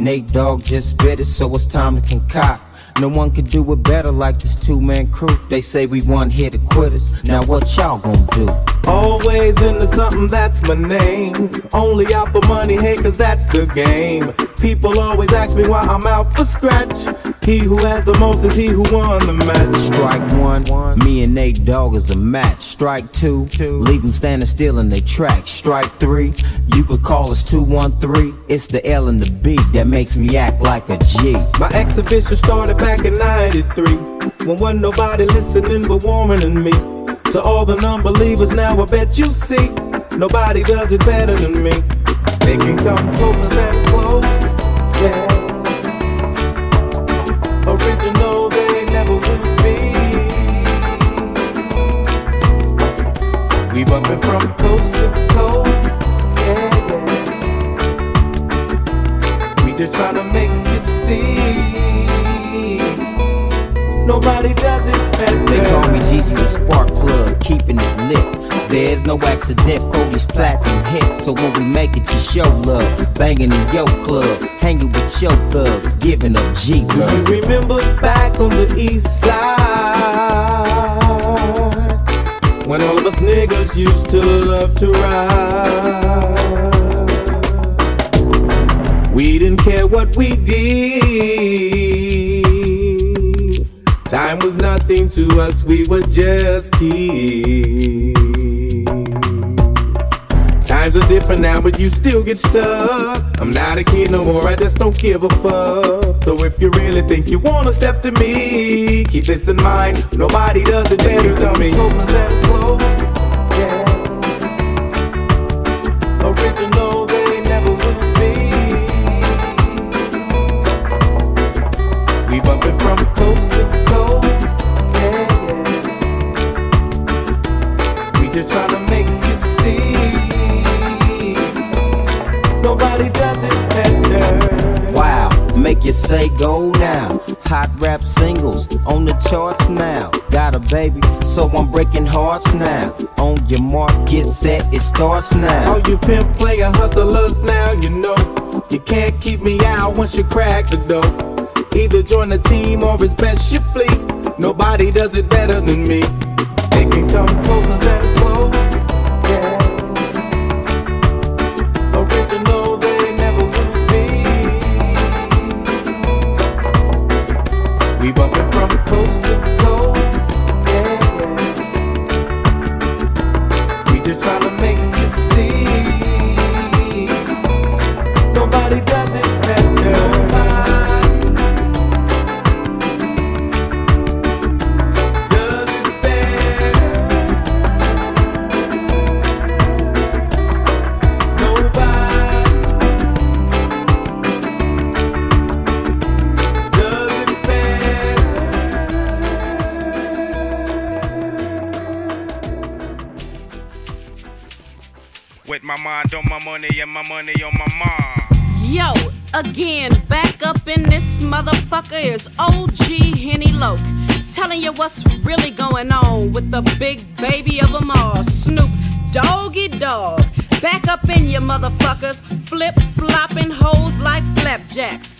Nate Dogg just spit it, so it's time to concoct. No one can do it better like this two man crew. They say we one here to quitters. Now what y'all gonna do? Always into something, that's my name. Only out for money, hey, cause that's the game. People always ask me why I'm out for scratch. He who has the most is he who won the match. Strike one, one. me and Nate Dogg is a match. Strike two, two. leave them standing still in their tracks. Strike three, you could call us 213. It's the L and the B that makes me act like a G. My exhibition started back in 93 when wasn't nobody listening but than me. To all the non-believers now I bet you see nobody does it better than me. They can come closer than close, yeah. Original they never will be. We bumpin' from coast to coast, yeah, yeah. We just tryna make you see. Nobody does it better. They call me Jeezy the Spark Plug, keeping it lit. There's no accident, Cody's platinum hit. So when we make it, you show love. Banging in your club, hanging with your thugs, giving up G Do you remember back on the east side? When all of us niggas used to love to ride. We didn't care what we did. Time was nothing to us, we were just kids. Times are different now, but you still get stuck. I'm not a kid no more, I just don't give a fuck. So if you really think you wanna step to me, keep this in mind. Nobody does it better than me. Closer than close, go now. Hot rap singles on the charts now. Got a baby, so I'm breaking hearts now. On your mark, get set, it starts now. All you pimp player hustlers now, you know you can't keep me out once you crack the door. Either join the team or it's best you flee. Nobody does it better than me. They can come closer than on my money and my money on my mind. Yo, again, back up in this motherfucker is OG Henny Loke. Telling you what's really going on with the big baby of them all, Snoop Doggy Dogg. Back up in you motherfuckers, flip flopping hoes like flapjacks.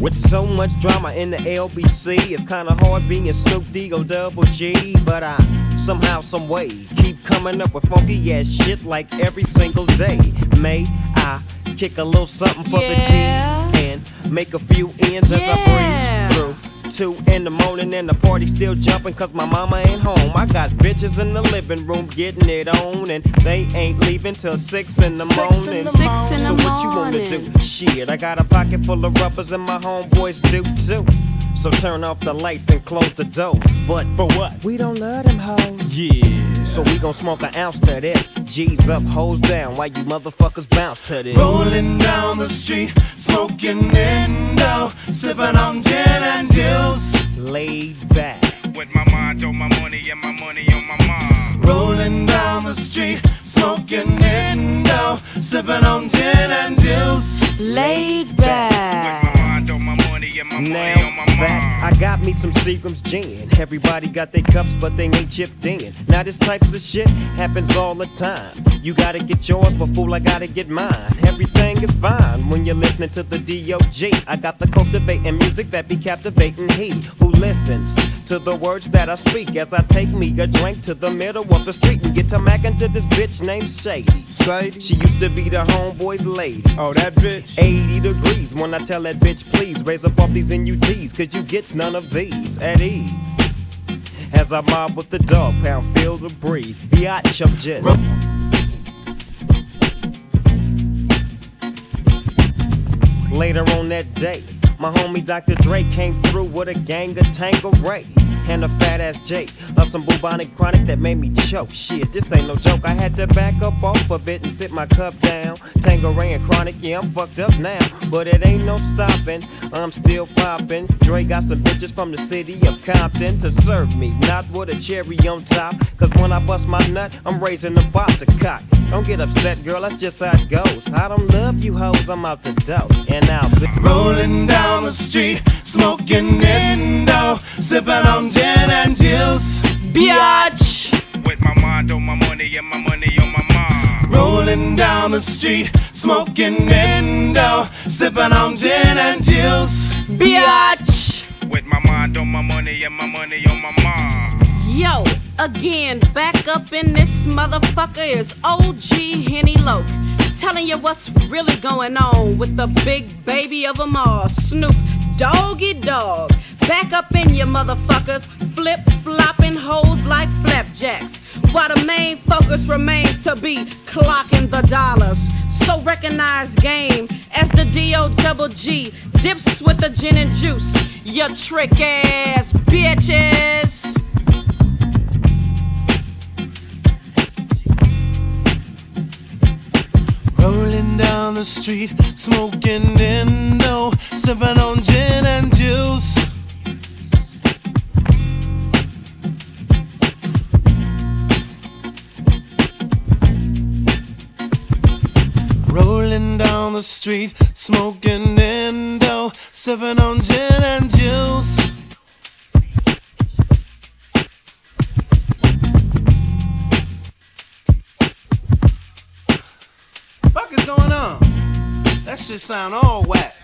With so much drama in the LBC, it's kinda hard being Snoop Dogg Double G. But I somehow, some way, keep coming up with funky ass shit like every single day. May I kick a little something for Yeah. the G's and make a few ends as I breeze through two in the morning and the party still jumping cause my mama ain't home. I got bitches in the living room getting it on and they ain't leaving till six in the morning. Six in so the what you wanna do? Shit, I got a pocket full of rubbers and my homeboys do too. So turn off the lights and close the door. But for what? We don't love them hoes. Yeah. So we gon' smoke an ounce to this. G's up, hoes down, Why you motherfuckers bounce to this. Rolling down the street, smoking Indo, sipping on gin and juice. Laid back. With my mind on my money and my money on my mind. Rolling down the street, smoking Indo, sipping on gin and juice. Laid With back. Now on that. I got me some Seagram's gin. Everybody got their cups, but they ain't chipped in. Now this types of shit happens all the time. You gotta get yours, but fool, I gotta get mine. Everything is fine when you're listening to the D.O.G. I got the cultivating music that be captivating he who listens to the words that I speak as I take me a drink to the middle of the street and get to mackin' to this bitch named Shady. Sadie? She used to be the homeboy's lady. Oh, that bitch? 80 degrees when I tell that bitch, please raise up off these NUTs, cause you gets none of these at ease. As I mob with the dog pound, feel the breeze. Biatch, I'm just. Later on that day, my homie Dr. Dre came through with a gang of Tanqueray and a fat ass J of some bubonic chronic that made me choke. Shit, this ain't no joke. I had to back up off a bit and sit my cup down. Tanqueray and chronic, yeah, I'm fucked up now, but it ain't no stopping. I'm still popping. Dre got some bitches from the city of Compton to serve me, not with a cherry on top. Cause when I bust my nut, I'm raising the bar to cock. Don't get upset, girl, that's just how it goes. I don't love you hoes, I'm out the dough. And now, Rolling down the street, smoking Indo, sipping on gin and juice. Biatch. With my mind on my money and my money on my mind. Rolling down the street, smoking Indo, sipping on gin and juice. Biatch. With my mind on my money and my money on my mind. Yo, again, back up in this motherfucker is OG Henny Loke. Telling you what's really going on with the big baby of them all, Snoop Doggy Dogg. Back up in your motherfuckers, flip flopping hoes like flapjacks. While the main focus remains to be clocking the dollars. So recognize game as the D.O. double G dips with the gin and juice. You trick ass bitches. Rolling down the street, smoking Indo, sipping on gin and juice. Street, smoking Indo, sipping on gin and juice. fuck is going on? That shit sound all whack.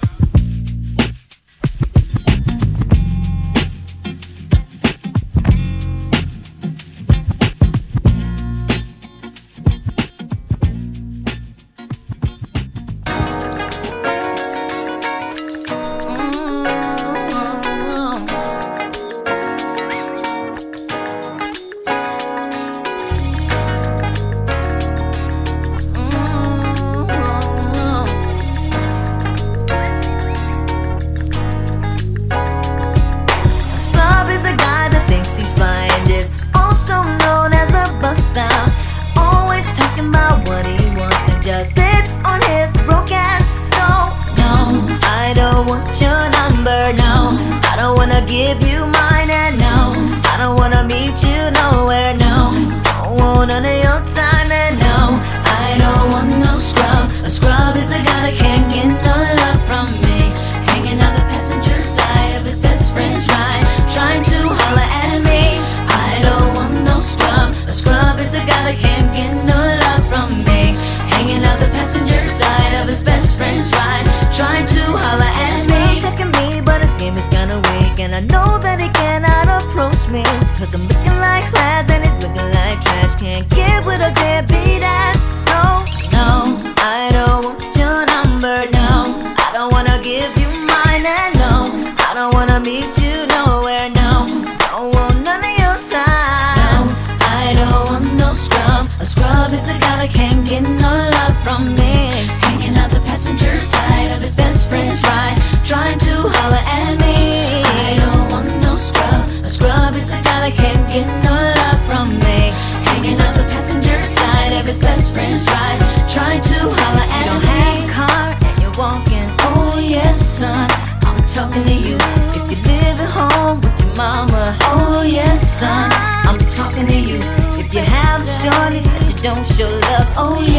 approach me. Cause I'm looking like class and it's looking like trash. Can't get with a deadbeat ass. So, no, I don't want your number. No, I don't wanna give you mine. And no, I don't wanna meet you nowhere. No, don't want none of your time. No, I don't want no scrub. A scrub is a guy that can't get no love from me. Hanging out the passenger side of his best friend's ride. Trying to holler don't show love. Oh yes,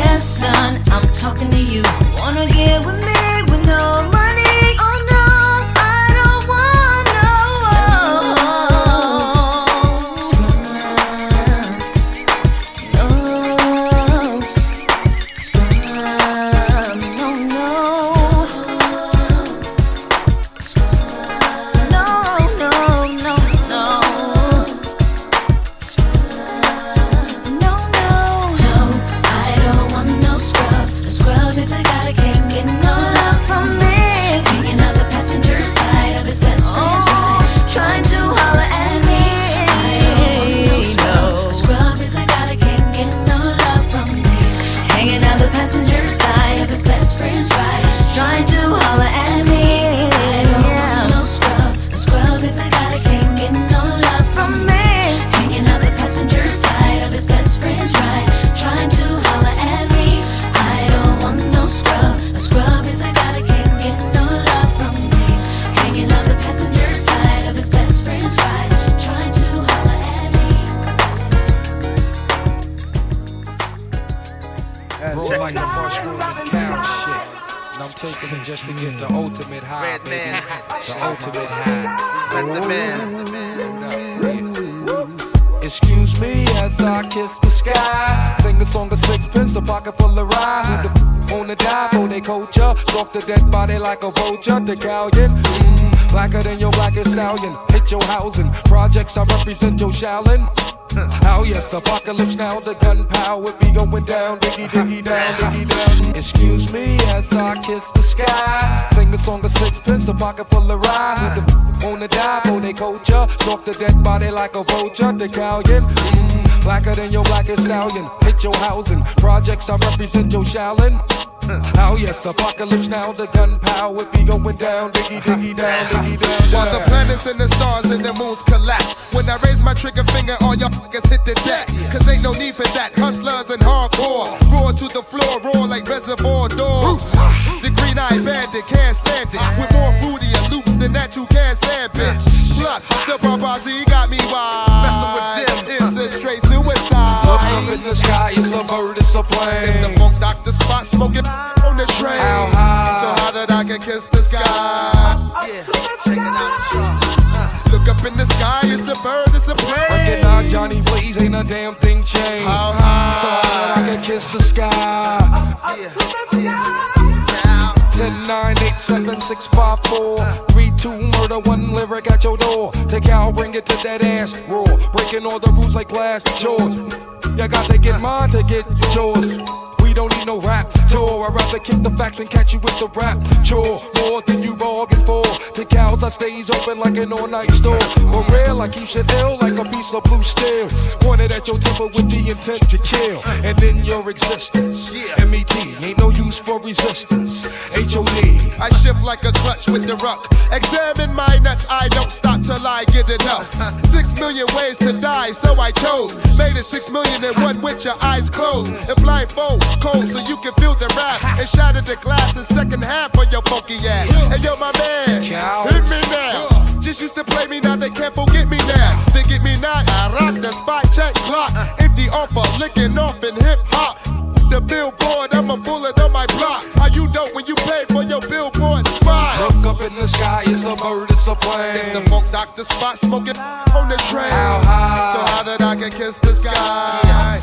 ultimate high, Red baby. man. The ultimate high. Let the man. Excuse me as I kiss the sky. Sing a song of sixpence, a pocket full of rye. The f- on the dive for they culture? Stalk the dead body like a vulture. The galleon, mm, blacker than your blackest stallion. Hit your housing. Projects I represent your Shaolin. Oh yes, apocalypse now, the gunpowder be going down, diggy diggy down, diggy down. Excuse me as I kiss the sky. Sing a song of sixpence, a pocket full of rye. The the dive for they culture? Stalk the dead body like a vulture. The galleon, mm, blacker than your blackest stallion. Hit your housing. Projects I represent your Shaolin. Oh yes, apocalypse now, the gunpowder be going down, diggy diggy down, diggy down. While the planets and the stars and the moons collapse. When I raise my trigger finger, all y'all fuckers hit the deck. Cause ain't no need for that. Hustlers and hardcore. Roar to the floor, roar like reservoir dogs. The green eyed bandit can't stand it. With more fruity and loops than that, you can't stand, bitch. Plus, the Barbazi got me wild. Messing with this. It's a straight suicide. Uh. Look up in the sky, it's a bird, it's a plane. It's the funk doctor spot smoking on the train. How high? So high that I can kiss the sky. Yeah, check out, y'all. Look up in the sky, it's a bird, it's a plane. Recognize Johnny Blaze, ain't a damn thing changed. How high? So high high? that I can kiss the sky. Now, 10, 9, 8, 7, 6, 5, 4, 3, 2, murder, one lyric at your door. Take out, bring it to that ass, roar. Breaking all the rules like glass jaws. You got to get mine to get yours. We don't need no rap tour. I'd rather kick the facts and catch you with the rap chore. More than you bargained for. The cows I stays open like an all-night store. For real, I keep shit ill like a piece of blue steel. Pointed at your temple with the intent to kill. And in your existence, MET ain't no use for resistance. HOD. I shift like a clutch with the ruck. Examine my nuts, I don't stop till I get enough. Six million ways to die, so I chose. Made it six million in one with your eyes closed. And blindfold, cold, so you can feel the rap. And shatter the glass in second half for your funky ass. And yo, my man, hit me now. Just used to play me, now they can't forget me now. Forget me not, I rock the spot, check clock. Uh. Empty offer, licking off in hip hop. The billboard, I'm a bullet on my block. How you dope when you pay for your billboard spot? Look up in the sky, it's a bird, it's a plane. The funk doctor spot smoking on the train. How high? So high that I can kiss the sky.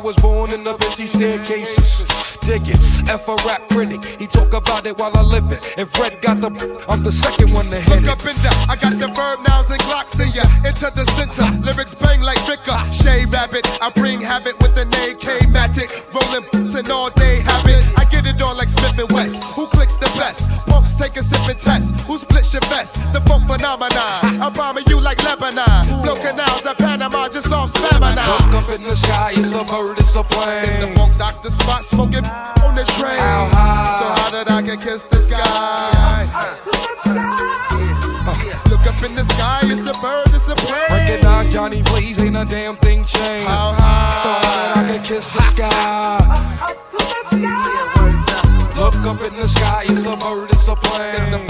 Was born in the busy staircases. Dig it, F a rap critic. He talk about it while I live it. If Red got the, I'm the second one to hit Look up in there, I got the verb nouns and glocks in ya. Into the center, lyrics bang like Vicar. Shay Rabbit, I bring habit with an AK Matic. Rolling boots and all day habit. I get it on like Smith and West. Who clicks the best? Punks take a sip and test. Who splits your vest? The funk phenomenon. I'm bombing you like Lebanon. Blow canals up in the sky, it's a bird, it's a plane. The funk doctor spot smoking on the train. How high? So high that I can kiss the sky. Look up in the sky, it's a bird, it's a plane. Recognize Johnny Blaze, ain't a damn thing changed. How high? So high? that I can kiss the sky. Look up in the sky, it's a bird, it's a The plane.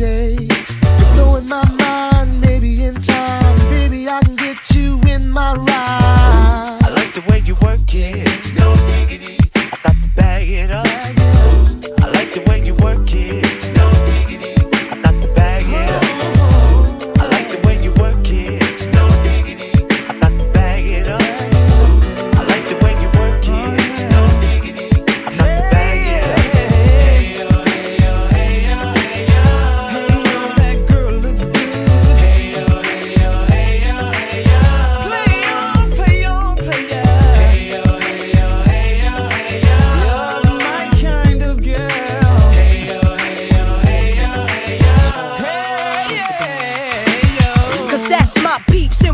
day. You're blowing my mind, maybe in time, baby I can get you in my ride. I like the way you work it,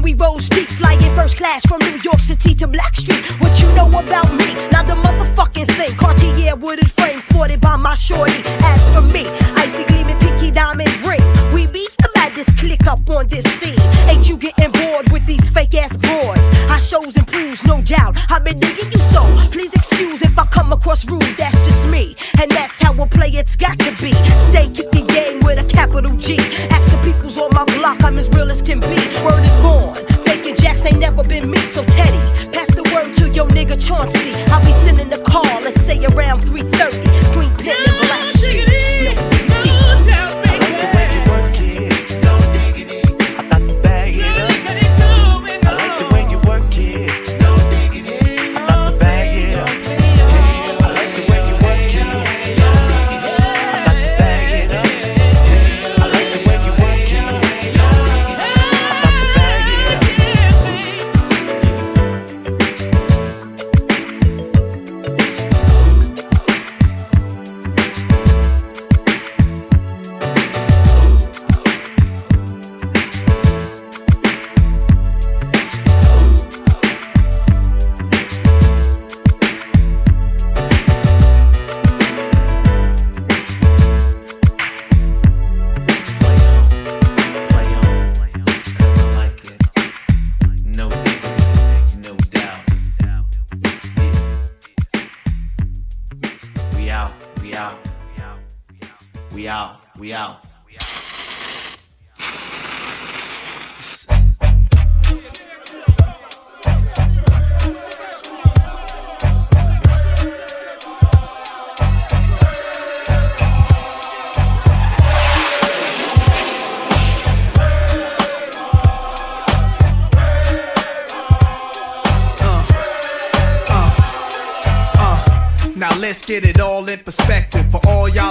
we rose deep Flying first class from New York City to Blackstreet. What you know about me? Not the motherfucking thing Cartier wooded frame sported by my shorty As for me, icy gleaming pinky diamond ring We reach the maddest click up on this scene Ain't you getting bored with these fake ass broads? Our shows improves, no doubt I've been digging you so Please excuse if I come across rude, that's just And that's how a play it's got to be. Stay kicking game with a capital G. Ask the peoples on my block, I'm as real as can be. Word is born, faking jacks ain't never been me. So Teddy, pass the word to your nigga Chauncey. I'll be sending the call, let's say around 3.30 Queen Pen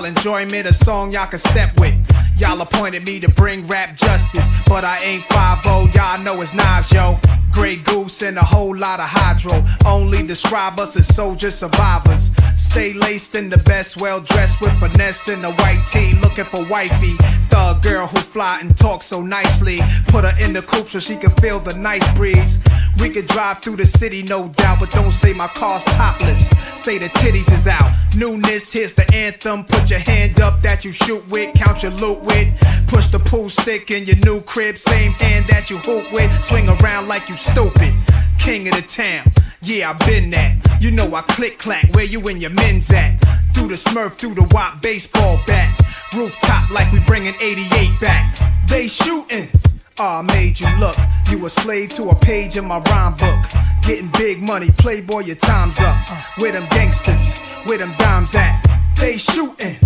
enjoyment, a song y'all can step with. Y'all appointed me to bring rap justice, but I ain't 5 y'all know it's Nas, yo. Grey Goose and a whole lot of hydro. Only describe us as soldier survivors. Stay laced in the best, well dressed with finesse in a white tee, looking for wifey. Thug girl who fly and talk so nicely. Put her in the coupe so she can feel the nice breeze. We could drive through the city, no doubt, but don't say my car's topless. Say the titties is out. Newness, here's the anthem. Put your hand up that you shoot with, count your loot with. Push the pool stick in your new crib, same hand that you hoop with. Swing around like you stupid. King of the town, yeah, I been that. You know I click clack, where you and your men's at? Through the smurf, through the wop baseball bat. Rooftop like we bringing 88 back. They shooting. Ah, made you look. You a slave to a page in my rhyme book. Getting big money, playboy, your time's up. Where them gangsters, where them dimes at? They shooting.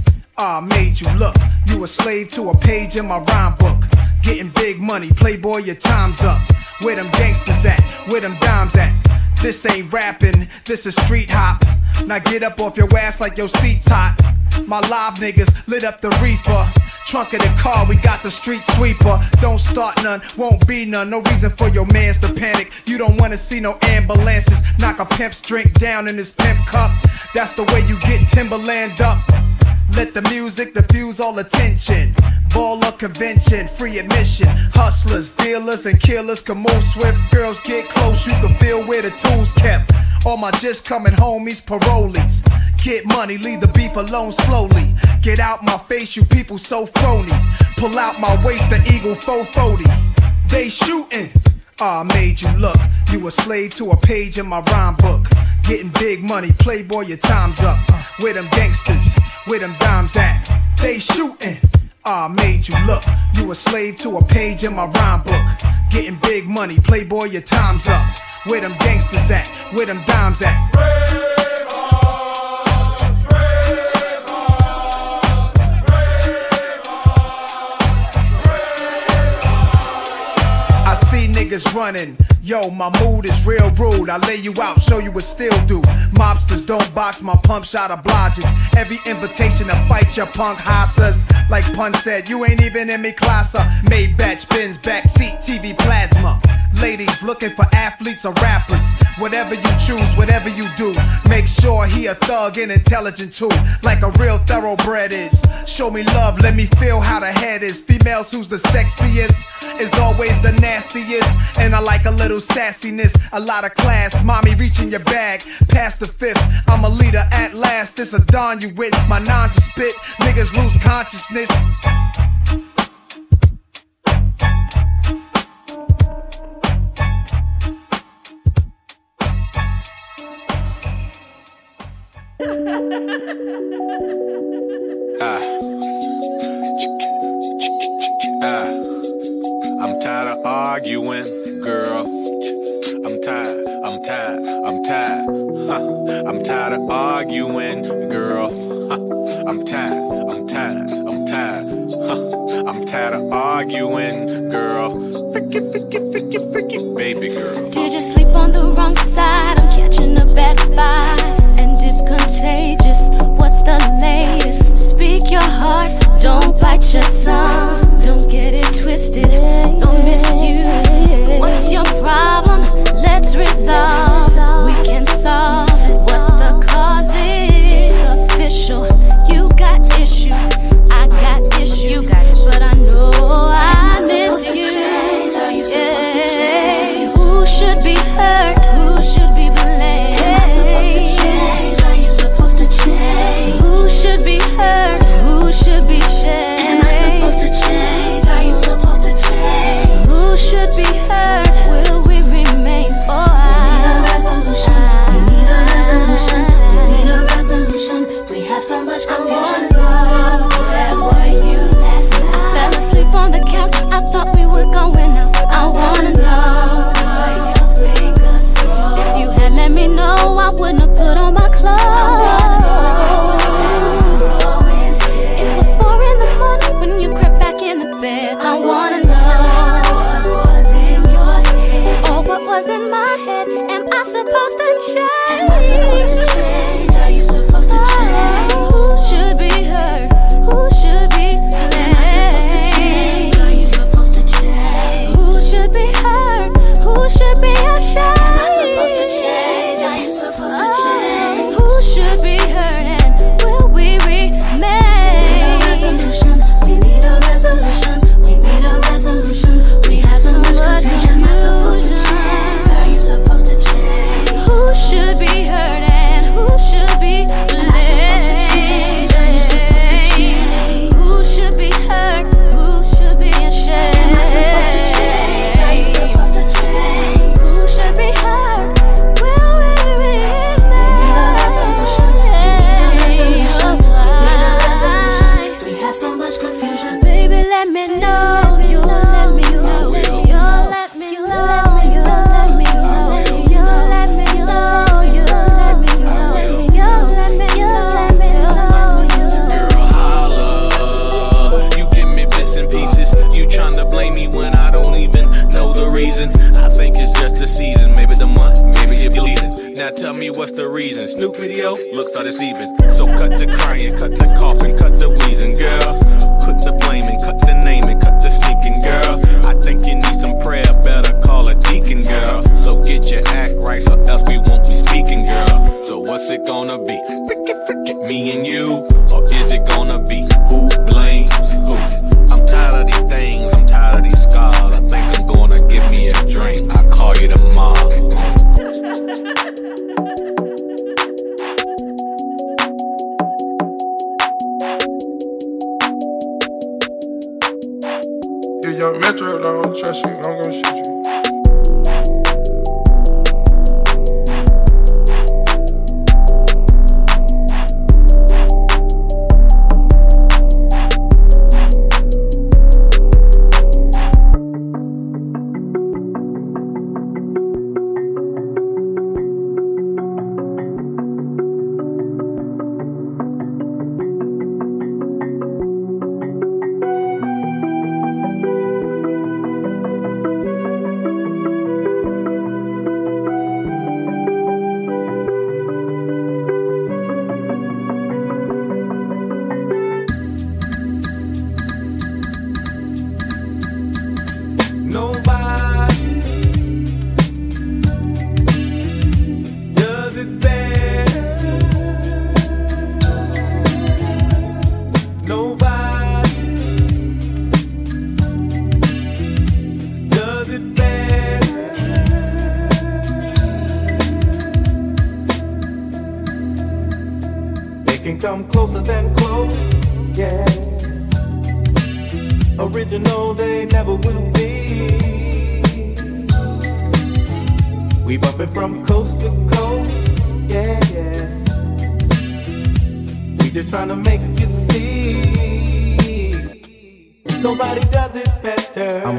Ah, made you look. You a slave to a page in my rhyme book. Getting big money, playboy, your time's up. Where them gangsters at? Where them dimes at? This ain't rapping, this is street hop. Now get up off your ass like your seat's hot. My live niggas lit up the reefer. Trunk of the car, we got the street sweeper. Don't start none, won't be none. No reason for your mans to panic. You don't wanna see no ambulances. Knock a pimp's drink down in his pimp cup. That's the way you get Timberland up. Let the music diffuse all attention. Baller convention, free admission. Hustlers, dealers, and killers can move swift. Girls get close, you can feel where the tools kept. All my just coming homies, parolees. Get money, leave the beef alone slowly. Get out my face, you people so phony. Pull out my waist, the eagle 440. They shooting. Ah, made you look. You a slave to a page in my rhyme book. Getting big money, playboy, your time's up. With them gangsters, where them dimes at? They shooting. I made you look. You a slave to a page in my rhyme book. Getting big money, playboy, your time's up. Where them gangsters at? Where them dimes at? I see niggas running. Yo, my mood is real rude. I lay you out, show you what still do. Mobsters don't box my pump shot obliges. Every invitation to fight your punk hassas. Like Pun said, you ain't even in me classer. Maybach, Benz, backseat, TV plasma. Ladies looking for athletes or rappers. Whatever you choose, whatever you do, make sure he a thug and intelligent too, like a real thoroughbred is. Show me love, let me feel how the head is. Females who's the sexiest is always the nastiest, and I like a little sassiness, a lot of class. Mommy reaching your bag, past the fifth. I'm a leader at last. It's a don you with my to spit. Niggas lose consciousness.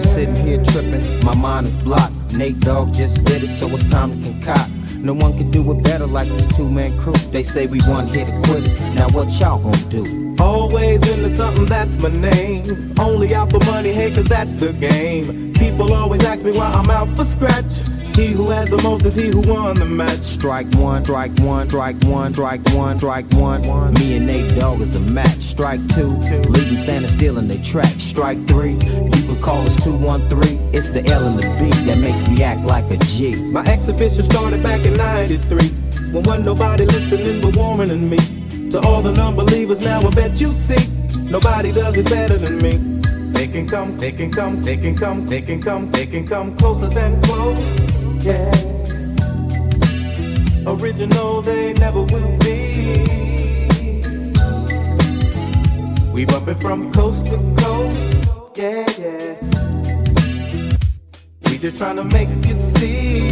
Sitting here tripping, my mind is blocked. Nate Dogg just did it, so it's time to concoct. No one can do it better like this two man crew. They say we one hit quitters. Now what y'all gonna do? Always into something, that's my name. Only out for money, hey, cause that's the game. People always ask me why I'm out for scratch. He who has the most is he who won the match. Strike one, strike one, strike one, strike one, strike one. Me and Nate Dogg is a match. Strike two, leave them standing still in their track. Strike three, you could call us 213. It's the L and the B that makes me act like a G. My exhibition started back in 93 when wasn't nobody listening but than me. To all the non-believers now I bet you see nobody does it better than me. They can come, they can come, they can come, they can come, they can come closer than close. Yeah. Original they never will be. We from coast to coast. Yeah, yeah. We just tryna make you see.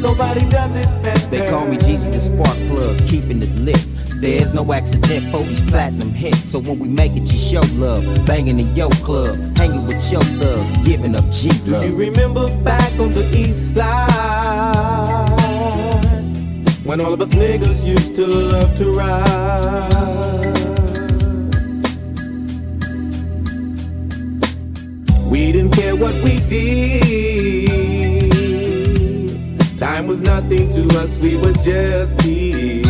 Nobody does it better. They call me Jeezy the Spark Plug, keeping it lit. There's no accident for these platinum hits. So when we make it, you show love. Banging in your club, hanging with your thugs, giving up G Do you remember back on the east side when all of us niggas used to love to ride? We didn't care what we did. Time was nothing to us, we were just kids.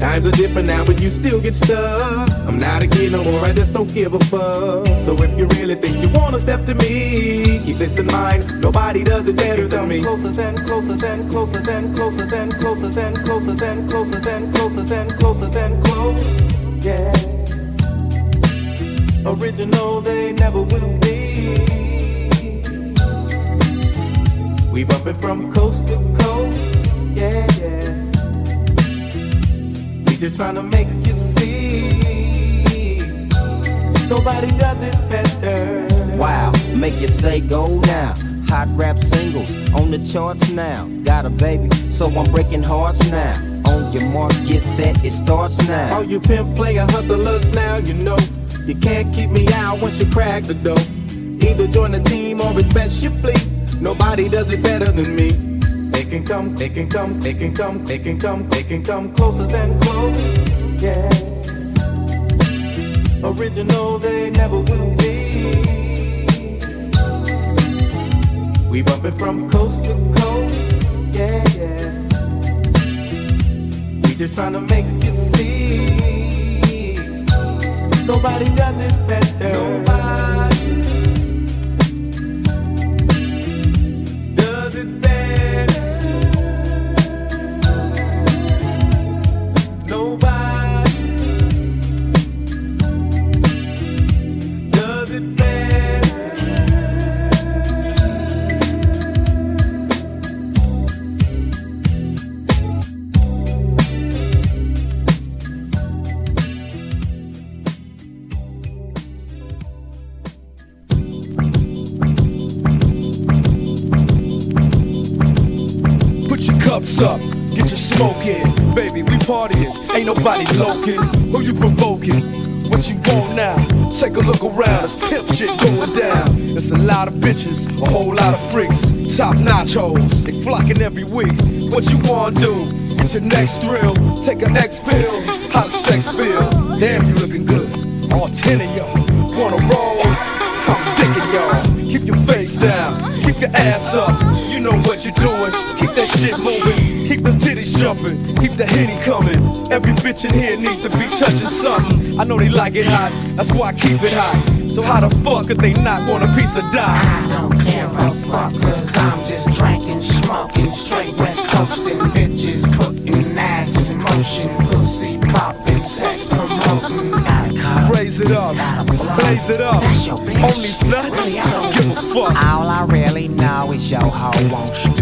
Times are different now, but you still get stuck. I'm not a kid no more, I just don't give a fuck. So if you really think you wanna step to me, keep this in mind. Nobody does it better than me. Closer than, closer than, closer than, closer than, closer than, closer than, closer than, closer than, closer than, close. Yeah. Original, they never will be. We bumpin' from coast to coast. Yeah, yeah. Just tryna make you see. Nobody does it better. Wow, make you say go now. Hot rap singles on the charts now. Got a baby, so I'm breaking hearts now. On your mark, get set, it starts now. All you pimp player hustlers now, you know. You can't keep me out once you crack the door. Either join the team or it's best you flee. Nobody does it better than me. They can come, they can come, they can come, they can come, they can come closer than close. Yeah. Original, they never will be. We bumping from coast to coast, yeah, yeah. We just trying to make you see. Nobody does it better. Nobody nobody loking. Who you provoking? What you want now? Take a look around, it's pimp shit going down. It's a lot of bitches, a whole lot of freaks. Top notch hoes, they flocking every week. What you wanna do? Get your next thrill, take an X pill. How does sex feel? Damn, you looking good. All ten of y'all wanna roll? I'm digging y'all. Keep your face down, keep your ass up. You know what you're doing. That shit moving, keep the titties jumping, keep the henny coming. Every bitch in here needs to be touching something. I know they like it hot, that's why I keep it hot. So how the fuck could they not want a piece of die? I don't care a fuck, cause I'm just drinking, smoking, straight west coasting, bitches cooking, ass in motion, pussy popping, sex promoting. Got a car, Raise it up, blaze it up. On these nuts, I don't give a fuck. All I really know is yo ho wants to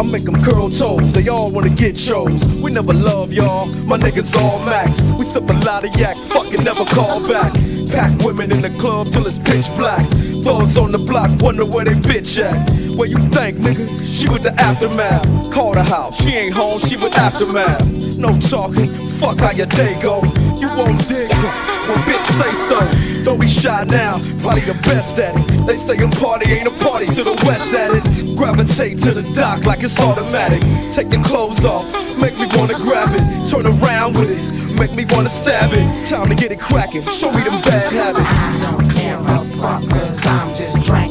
I make them curl toes. They all wanna get chose. We never love y'all. My niggas all max. We sip a lot of yak, fucking never call back. Pack women in the club till it's pitch black. Thugs on the block wonder where they bitch at. Where you think, nigga? She with the aftermath. Call the house, she ain't home, she with aftermath. No talking, fuck how your day go. You won't dig when bitch say so. Don't be shy now, probably the best at it. They say a party ain't a party to the west at it. Gravitate to the dock like it's automatic. Take your clothes off, make me wanna grab it. Turn around with it, make me wanna stab it. Time to get it cracking, show me them bad habits. I don't care a fuck, I'm just drinking,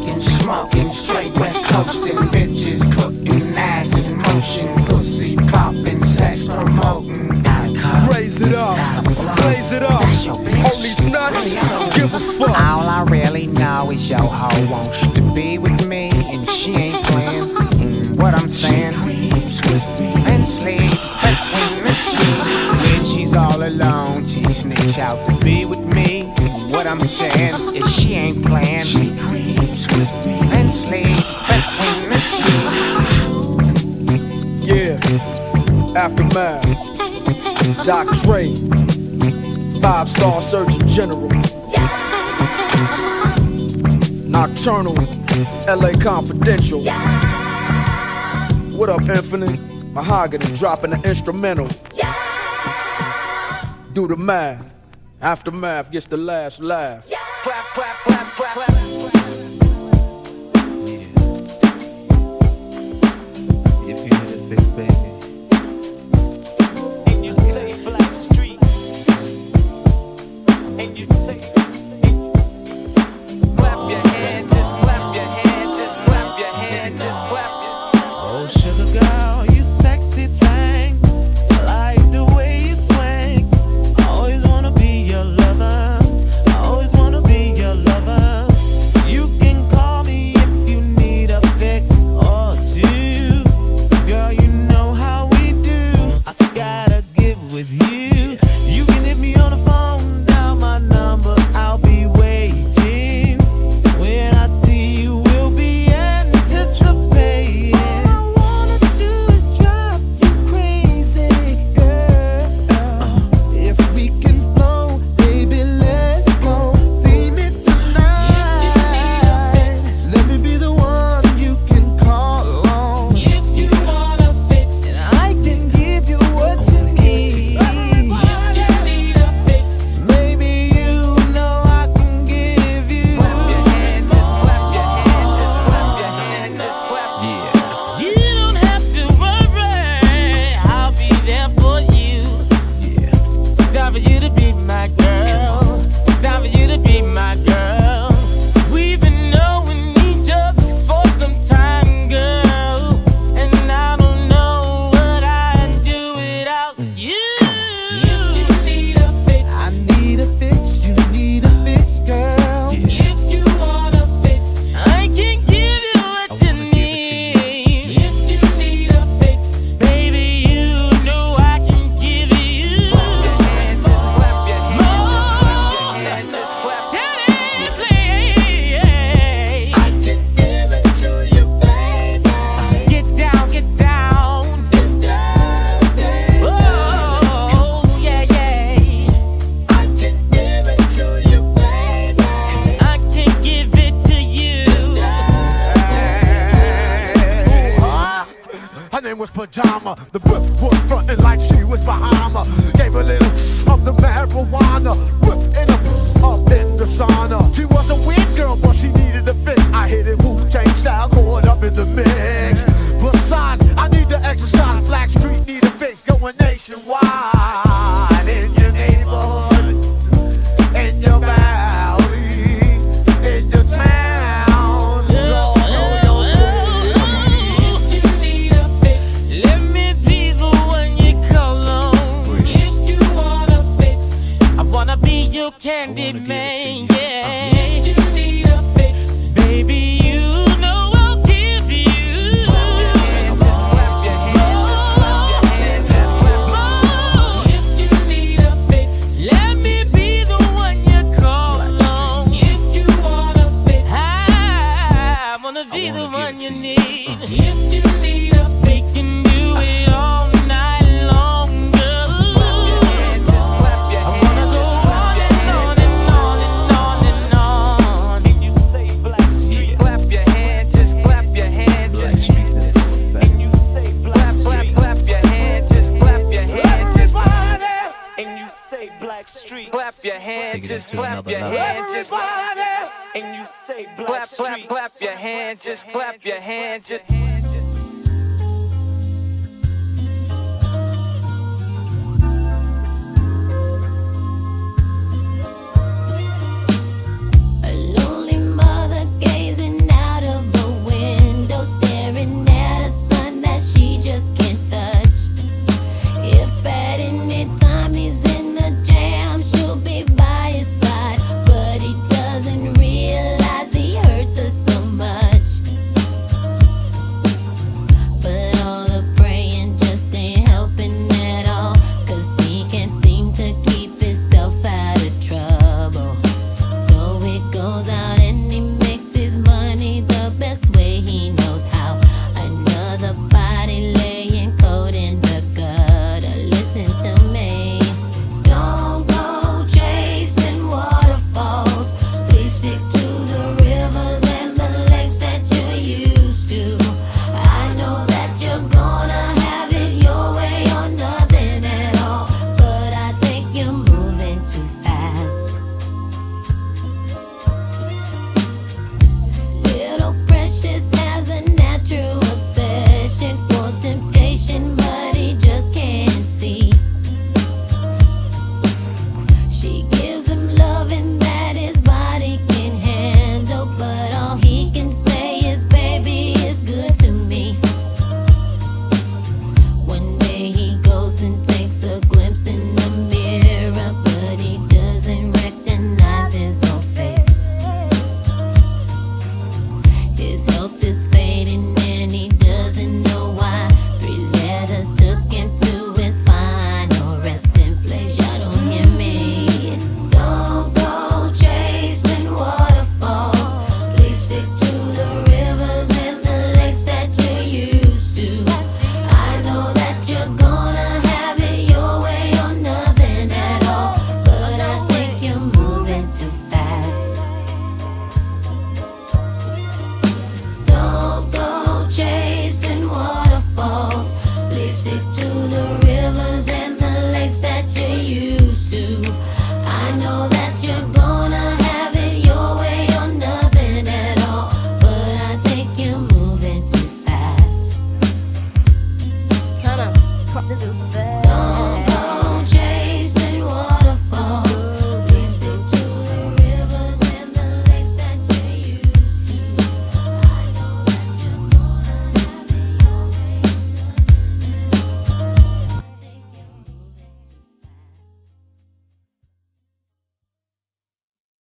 wants to be with me, and she ain't playing. And what I'm saying, and sleeps between the sheets. When she's all alone, she sneaks out to be with me. What I'm saying is she ain't playing. She creeps with me and sleeps between the sheets. Yeah, aftermath. Doc Dre, five star surgeon general. Nocturnal, LA Confidential. What up, Infinite? Mahogany dropping the instrumental. Do the math. Aftermath gets the last laugh. Clap, clap, clap, clap. If you need a fix, baby.